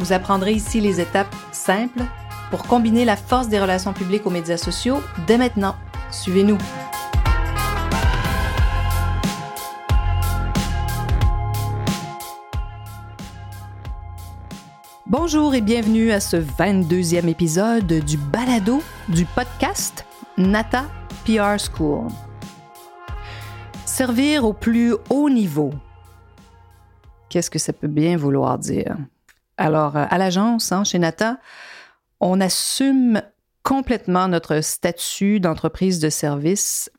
Vous apprendrez ici les étapes simples pour combiner la force des relations publiques aux médias sociaux dès maintenant. Suivez-nous. Bonjour et bienvenue à ce 22e épisode du balado du podcast Nata PR School. Servir au plus haut niveau. Qu'est-ce que ça peut bien vouloir dire? Alors, euh, à l'agence, hein, chez Nata, on assume complètement notre statut d'entreprise de service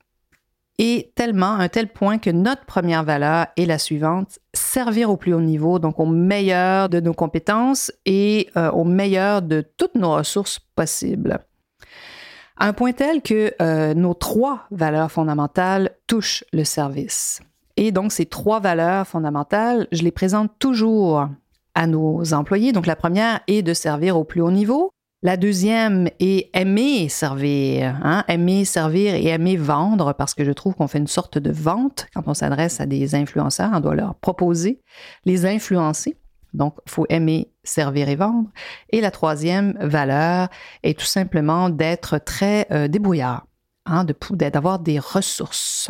et tellement, un tel point que notre première valeur est la suivante, servir au plus haut niveau, donc au meilleur de nos compétences et euh, au meilleur de toutes nos ressources possibles. À un point tel que euh, nos trois valeurs fondamentales touchent le service. Et donc, ces trois valeurs fondamentales, je les présente toujours à nos employés. Donc, la première est de servir au plus haut niveau. La deuxième est aimer servir, hein? aimer servir et aimer vendre, parce que je trouve qu'on fait une sorte de vente quand on s'adresse à des influenceurs. On doit leur proposer, les influencer. Donc, il faut aimer servir et vendre. Et la troisième valeur est tout simplement d'être très euh, débrouillard, hein, d'avoir des ressources.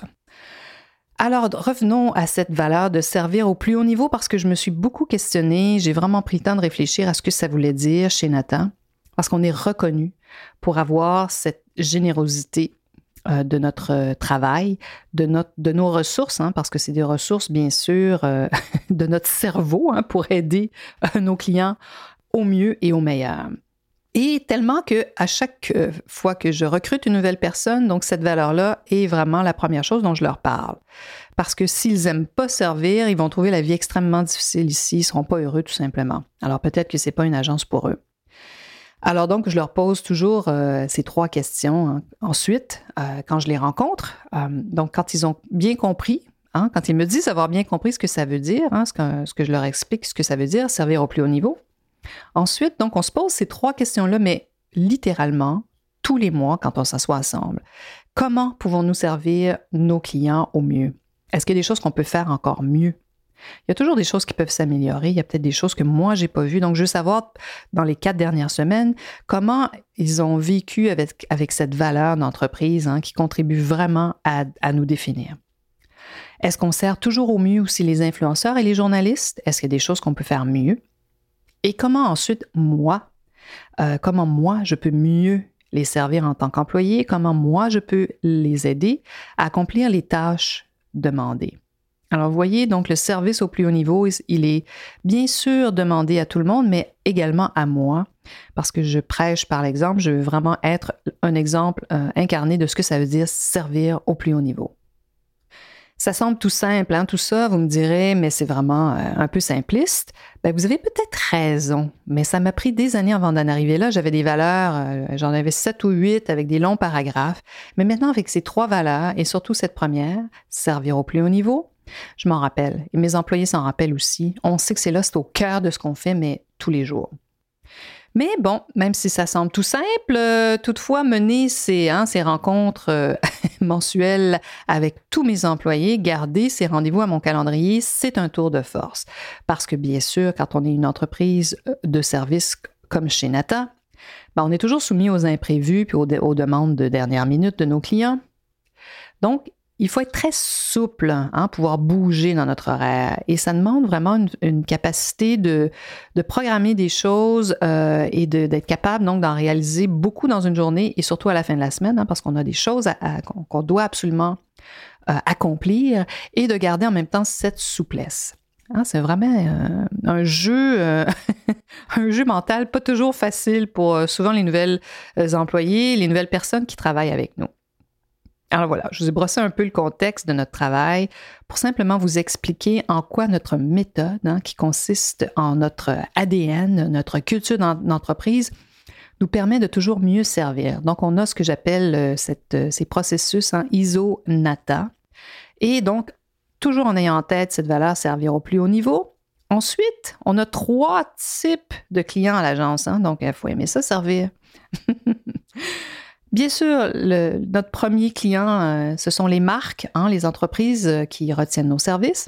Alors, revenons à cette valeur de servir au plus haut niveau parce que je me suis beaucoup questionnée, j'ai vraiment pris le temps de réfléchir à ce que ça voulait dire chez Nathan, parce qu'on est reconnu pour avoir cette générosité euh, de notre euh, travail, de, notre, de nos ressources, hein, parce que c'est des ressources, bien sûr, euh, de notre cerveau hein, pour aider nos clients au mieux et au meilleur. Et tellement que à chaque euh, fois que je recrute une nouvelle personne, donc cette valeur-là est vraiment la première chose dont je leur parle. Parce que s'ils aiment pas servir, ils vont trouver la vie extrêmement difficile ici, ils seront pas heureux tout simplement. Alors peut-être que c'est pas une agence pour eux. Alors donc, je leur pose toujours euh, ces trois questions. Hein. Ensuite, euh, quand je les rencontre, donc quand ils ont bien compris, hein, quand ils me disent avoir bien compris ce que ça veut dire, hein, ce, que, ce que je leur explique, ce que ça veut dire, servir au plus haut niveau, Ensuite, donc, on se pose ces trois questions-là, mais littéralement, tous les mois, quand on s'assoit ensemble. Comment pouvons-nous servir nos clients au mieux? Est-ce qu'il y a des choses qu'on peut faire encore mieux? Il y a toujours des choses qui peuvent s'améliorer. Il y a peut-être des choses que moi, j'ai pas vues. Donc, je veux savoir, dans les quatre dernières semaines, comment ils ont vécu avec, cette valeur d'entreprise hein, qui contribue vraiment à nous définir. Est-ce qu'on sert toujours au mieux aussi les influenceurs et les journalistes? Est-ce qu'il y a des choses qu'on peut faire mieux? Et comment ensuite, moi, euh, comment moi, je peux mieux les servir en tant qu'employé, comment moi, je peux les aider à accomplir les tâches demandées? Alors, vous voyez, donc le service au plus haut niveau, il est bien sûr demandé à tout le monde, mais également à moi, parce que je prêche par l'exemple, je veux vraiment être un exemple euh, incarné de ce que ça veut dire servir au plus haut niveau. Ça semble tout simple, hein, tout ça, vous me direz, mais c'est vraiment euh, un peu simpliste. Ben, vous avez peut-être raison, mais ça m'a pris des années avant d'en arriver là. J'avais des valeurs, euh, j'en avais sept ou huit avec des longs paragraphes. Mais maintenant, avec ces trois valeurs, et surtout cette première, servir au plus haut niveau, je m'en rappelle. Et mes employés s'en rappellent aussi. On sait que c'est là, c'est au cœur de ce qu'on fait, mais tous les jours. Mais bon, même si ça semble tout simple, euh, toutefois, mener ces, hein, rencontres euh, mensuelles avec tous mes employés, garder ces rendez-vous à mon calendrier, c'est un tour de force. Parce que bien sûr, quand on est une entreprise euh, de service comme chez Nata, ben, on est toujours soumis aux imprévus puis aux, aux demandes de dernière minute de nos clients. Donc, il faut être très souple, hein, pouvoir bouger dans notre horaire. Et ça demande vraiment une, capacité de, programmer des choses euh, et d'être capable donc d'en réaliser beaucoup dans une journée et surtout à la fin de la semaine, hein, parce qu'on a des choses qu'on doit absolument euh, accomplir et de garder en même temps cette souplesse. Hein, c'est vraiment euh, un jeu, un jeu mental pas toujours facile pour souvent les nouvelles employés, les nouvelles personnes qui travaillent avec nous. Alors voilà, je vous ai brossé un peu le contexte de notre travail pour simplement vous expliquer en quoi notre méthode, hein, qui consiste en notre ADN, notre culture d'entreprise, nous permet de toujours mieux servir. Donc, on a ce que j'appelle euh, euh, ces processus hein, ISO-NATA. Et donc, toujours en ayant en tête cette valeur servir au plus haut niveau. Ensuite, on a trois types de clients à l'agence. Hein, donc, il faut aimer ça servir. Bien sûr, notre premier client, euh, ce sont les marques, hein, les entreprises euh, qui retiennent nos services.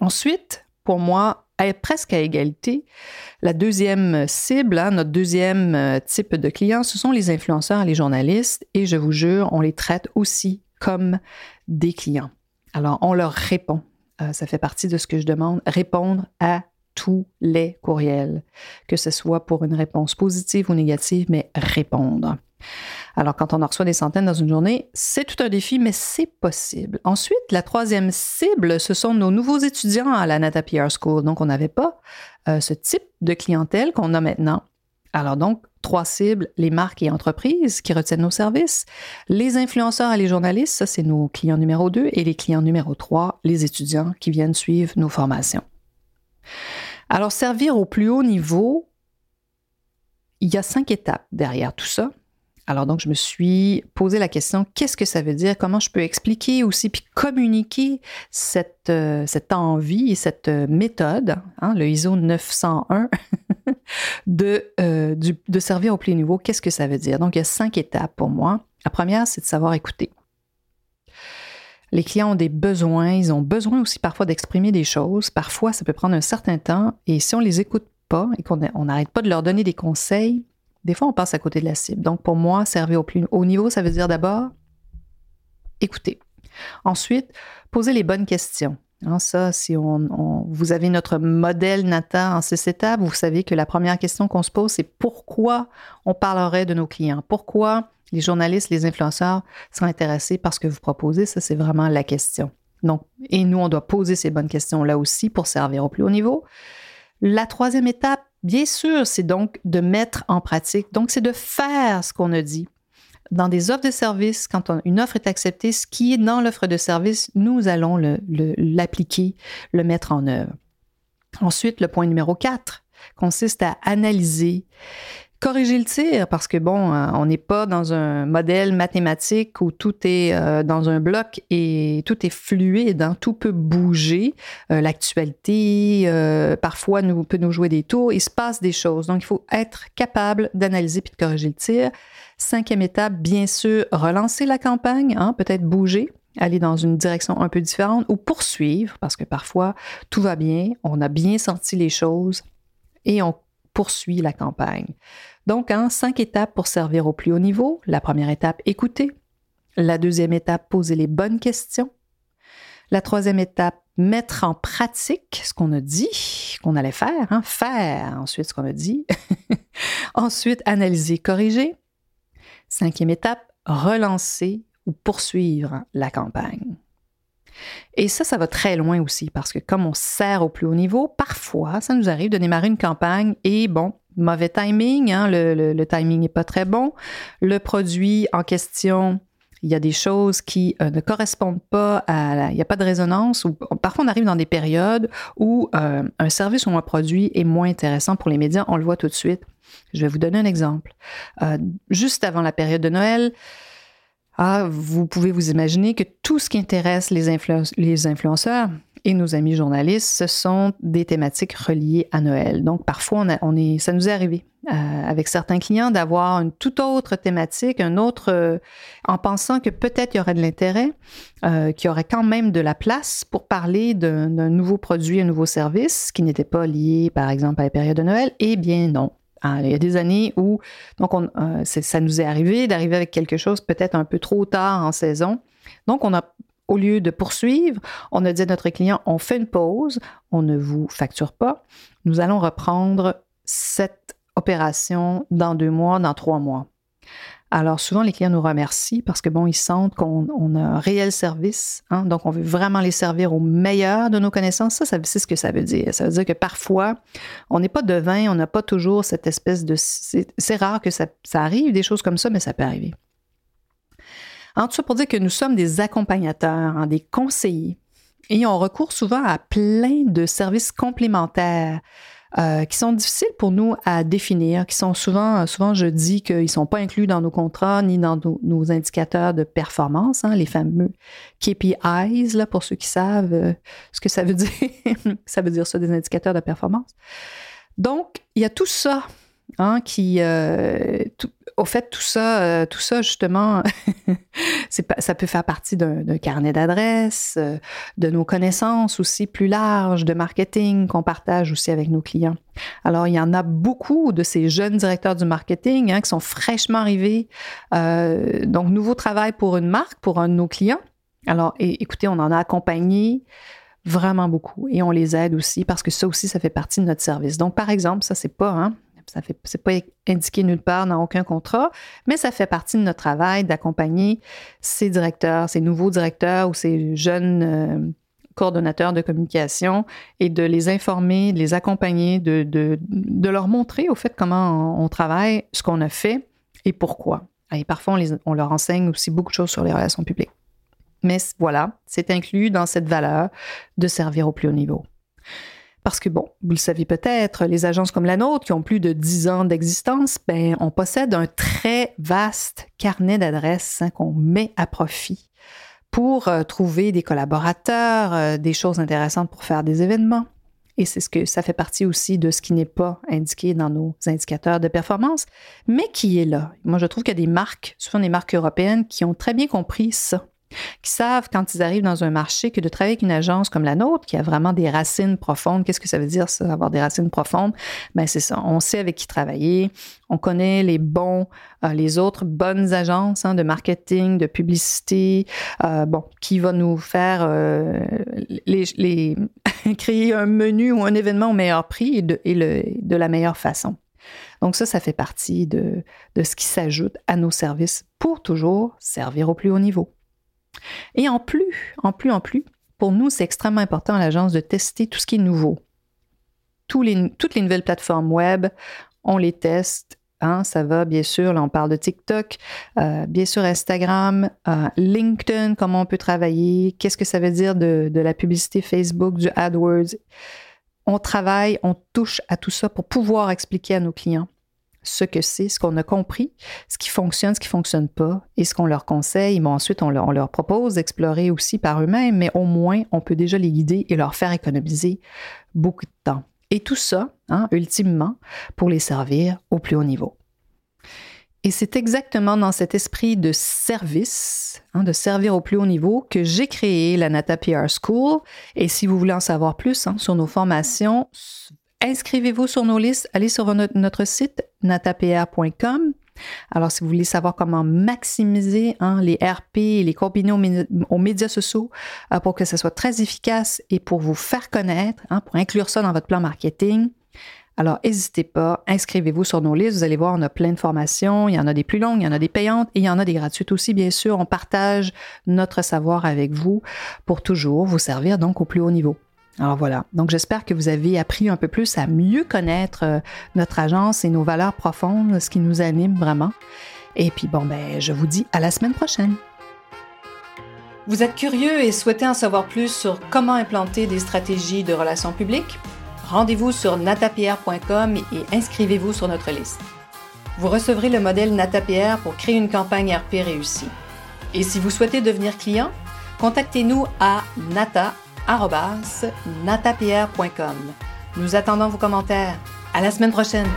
Ensuite, pour moi, presque à égalité, la deuxième cible, hein, notre deuxième euh, type de client, ce sont les influenceurs les journalistes. Et je vous jure, on les traite aussi comme des clients. Alors, on leur répond. ça fait partie de ce que je demande, répondre à tous les courriels, que ce soit pour une réponse positive ou négative, mais répondre. Alors, quand on en reçoit des centaines dans une journée, c'est tout un défi, mais c'est possible. Ensuite, la troisième cible, ce sont nos nouveaux étudiants à la Nata PR School. Donc, on n'avait pas euh, ce type de clientèle qu'on a maintenant. Alors donc, trois cibles, les marques et entreprises qui retiennent nos services, les influenceurs et les journalistes, ça c'est nos clients numéro deux, et les clients numéro trois, les étudiants qui viennent suivre nos formations. Alors, servir au plus haut niveau, il y a cinq étapes derrière tout ça. Alors donc, je me suis posé la question, qu'est-ce que ça veut dire? Comment je peux expliquer aussi, puis communiquer cette, euh, cette envie et cette euh, méthode, hein, le ISO 901, de, euh, de servir au plus haut niveau? Qu'est-ce que ça veut dire? Donc, il y a cinq étapes pour moi. La première, c'est de savoir écouter. Les clients ont des besoins, ils ont besoin aussi parfois d'exprimer des choses. Parfois, ça peut prendre un certain temps et si on les écoute pas et qu'on n'arrête pas de leur donner des conseils, des fois, on passe à côté de la cible. Donc, pour moi, servir au plus haut niveau, ça veut dire d'abord écouter. Ensuite, poser les bonnes questions. Hein, ça, si on, vous avez notre modèle Nata en six étapes, vous savez que la première question qu'on se pose, c'est pourquoi on parlerait de nos clients? Pourquoi les journalistes, les influenceurs sont intéressés par ce que vous proposez? Ça, c'est vraiment la question. Donc, et nous, on doit poser ces bonnes questions là aussi pour servir au plus haut niveau. La troisième étape, bien sûr, c'est donc de mettre en pratique. Donc, c'est de faire ce qu'on a dit. Dans des offres de service, quand une offre est acceptée, ce qui est dans l'offre de service, nous allons l'appliquer, le, le mettre en œuvre. Ensuite, le point numéro 4 consiste à analyser corriger le tir parce que bon, euh, on n'est pas dans un modèle mathématique où tout est euh, dans un bloc et tout est fluide, hein. tout peut bouger. Euh, l'actualité, parfois, nous, peut nous jouer des tours. Il se passe des choses. Donc, il faut être capable d'analyser puis de corriger le tir. Cinquième étape, bien sûr, relancer la campagne, hein, peut-être bouger aller dans une direction un peu différente ou poursuivre, parce que parfois tout va bien, on a bien senti les choses et on poursuit la campagne. Donc, hein, cinq étapes pour servir au plus haut niveau. La première étape, écouter. La deuxième étape, poser les bonnes questions. La troisième étape, mettre en pratique ce qu'on a dit, qu'on allait faire, hein, faire ensuite ce qu'on a dit. ensuite, analyser, corriger. Cinquième étape, relancer ou poursuivre la campagne. Et ça, ça va très loin aussi parce que comme on sert au plus haut niveau, parfois, ça nous arrive de démarrer une campagne et bon, mauvais timing, hein, le, timing n'est pas très bon. Le produit en question, il y a des choses qui euh, ne correspondent pas à il n'y a pas de résonance ou parfois on arrive dans des périodes où euh, un service ou un produit est moins intéressant pour les médias, on le voit tout de suite. Je vais vous donner un exemple. Euh, juste avant la période de Noël, ah, vous pouvez vous imaginer que tout ce qui intéresse les, influenceurs et nos amis journalistes, ce sont des thématiques reliées à Noël. Donc, parfois, on, est, ça nous est arrivé euh, avec certains clients d'avoir une toute autre thématique, un autre, euh, en pensant que peut-être il y aurait de l'intérêt, euh, qu'il y aurait quand même de la place pour parler d'un nouveau produit, un nouveau service qui n'était pas lié, par exemple, à la période de Noël. Eh bien, non. Ah, il y a des années où, donc, on, euh, ça nous est arrivé d'arriver avec quelque chose peut-être un peu trop tard en saison. Donc, on a, au lieu de poursuivre, on a dit à notre client, on fait une pause, on ne vous facture pas, nous allons reprendre cette opération dans deux mois, dans trois mois. Alors souvent, les clients nous remercient parce que bon, ils sentent qu'on a un réel service, hein. donc on veut vraiment les servir au meilleur de nos connaissances. Ça, ça c'est ce que ça veut dire. Ça veut dire que parfois, on n'est pas devin, on n'a pas toujours cette espèce de... C'est rare que ça, arrive, des choses comme ça, mais ça peut arriver. En tout ça pour dire que nous sommes des accompagnateurs, hein, des conseillers, et on recourt souvent à plein de services complémentaires euh, qui sont difficiles pour nous à définir, qui sont souvent, souvent je dis qu'ils ne sont pas inclus dans nos contrats ni dans nos, indicateurs de performance, hein, les fameux KPIs, là, pour ceux qui savent euh, ce que ça veut dire. ça veut dire ça, des indicateurs de performance. Donc, il y a tout ça Hein, qui, euh, au fait, tout ça, euh, tout ça justement, ça peut faire partie d'un carnet d'adresses, euh, de nos connaissances aussi plus larges, de marketing qu'on partage aussi avec nos clients. Alors, il y en a beaucoup de ces jeunes directeurs du marketing hein, qui sont fraîchement arrivés. donc, nouveau travail pour une marque, pour un de nos clients. Alors, écoutez, on en a accompagné vraiment beaucoup et on les aide aussi parce que ça aussi, ça fait partie de notre service. Donc, par exemple, ça, c'est pas, hein, ça fait, pas indiqué nulle part dans aucun contrat, mais ça fait partie de notre travail d'accompagner ces directeurs, ces nouveaux directeurs ou ces jeunes euh, coordonnateurs de communication et de les informer, de les accompagner, de, leur montrer au fait comment on, travaille, ce qu'on a fait et pourquoi. Et parfois, on leur enseigne aussi beaucoup de choses sur les relations publiques. Mais voilà, c'est inclus dans cette valeur de servir au plus haut niveau. Parce que, bon, vous le savez peut-être, les agences comme la nôtre, qui ont plus de 10 ans d'existence, ben, on possède un très vaste carnet d'adresses hein, qu'on met à profit pour euh, trouver des collaborateurs, euh, des choses intéressantes pour faire des événements. Et c'est ce que ça fait partie aussi de ce qui n'est pas indiqué dans nos indicateurs de performance, mais qui est là. Moi, je trouve qu'il y a des marques, souvent des marques européennes, qui ont très bien compris ça qui savent quand ils arrivent dans un marché que de travailler avec une agence comme la nôtre, qui a vraiment des racines profondes, qu'est-ce que ça veut dire ça, avoir des racines profondes? Ben c'est ça, on sait avec qui travailler, on connaît les bons, euh, les autres bonnes agences hein, de marketing, de publicité, euh, bon, qui va nous faire euh, créer un menu ou un événement au meilleur prix et de, la meilleure façon. Donc ça, ça fait partie de ce qui s'ajoute à nos services pour toujours servir au plus haut niveau. Et en plus, en plus, en plus, pour nous, c'est extrêmement important à l'agence de tester tout ce qui est nouveau. toutes les nouvelles plateformes web, on les teste. Hein, ça va, bien sûr, là on parle de TikTok, euh, bien sûr Instagram, euh, LinkedIn, comment on peut travailler, qu'est-ce que ça veut dire de, de la publicité Facebook, du AdWords. On travaille, on touche à tout ça pour pouvoir expliquer à nos clients ce que c'est, ce qu'on a compris, ce qui fonctionne, ce qui ne fonctionne pas, et ce qu'on leur conseille. Mais ensuite, on leur, propose d'explorer aussi par eux-mêmes, mais au moins, on peut déjà les guider et leur faire économiser beaucoup de temps. Et tout ça, hein, ultimement, pour les servir au plus haut niveau. Et c'est exactement dans cet esprit de service, hein, de servir au plus haut niveau, que j'ai créé la Nata PR School. Et si vous voulez en savoir plus hein, sur nos formations, inscrivez-vous sur nos listes. Allez sur notre, site natapr.com. Alors, si vous voulez savoir comment maximiser hein, les RP et les combiner aux, médias sociaux euh, pour que ce soit très efficace et pour vous faire connaître, hein, pour inclure ça dans votre plan marketing, alors n'hésitez pas, inscrivez-vous sur nos listes. Vous allez voir, on a plein de formations. Il y en a des plus longues, il y en a des payantes et il y en a des gratuites aussi, bien sûr. On partage notre savoir avec vous pour toujours vous servir donc au plus haut niveau. Alors voilà, donc j'espère que vous avez appris un peu plus à mieux connaître euh, notre agence et nos valeurs profondes, ce qui nous anime vraiment. Et puis bon, ben, je vous dis à la semaine prochaine. Vous êtes curieux et souhaitez en savoir plus sur comment implanter des stratégies de relations publiques? Rendez-vous sur natapierre.com et inscrivez-vous sur notre liste. Vous recevrez le modèle Natapierre pour créer une campagne RP réussie. Et si vous souhaitez devenir client, contactez-nous à nata natapierre.com. Nous attendons vos commentaires. À la semaine prochaine!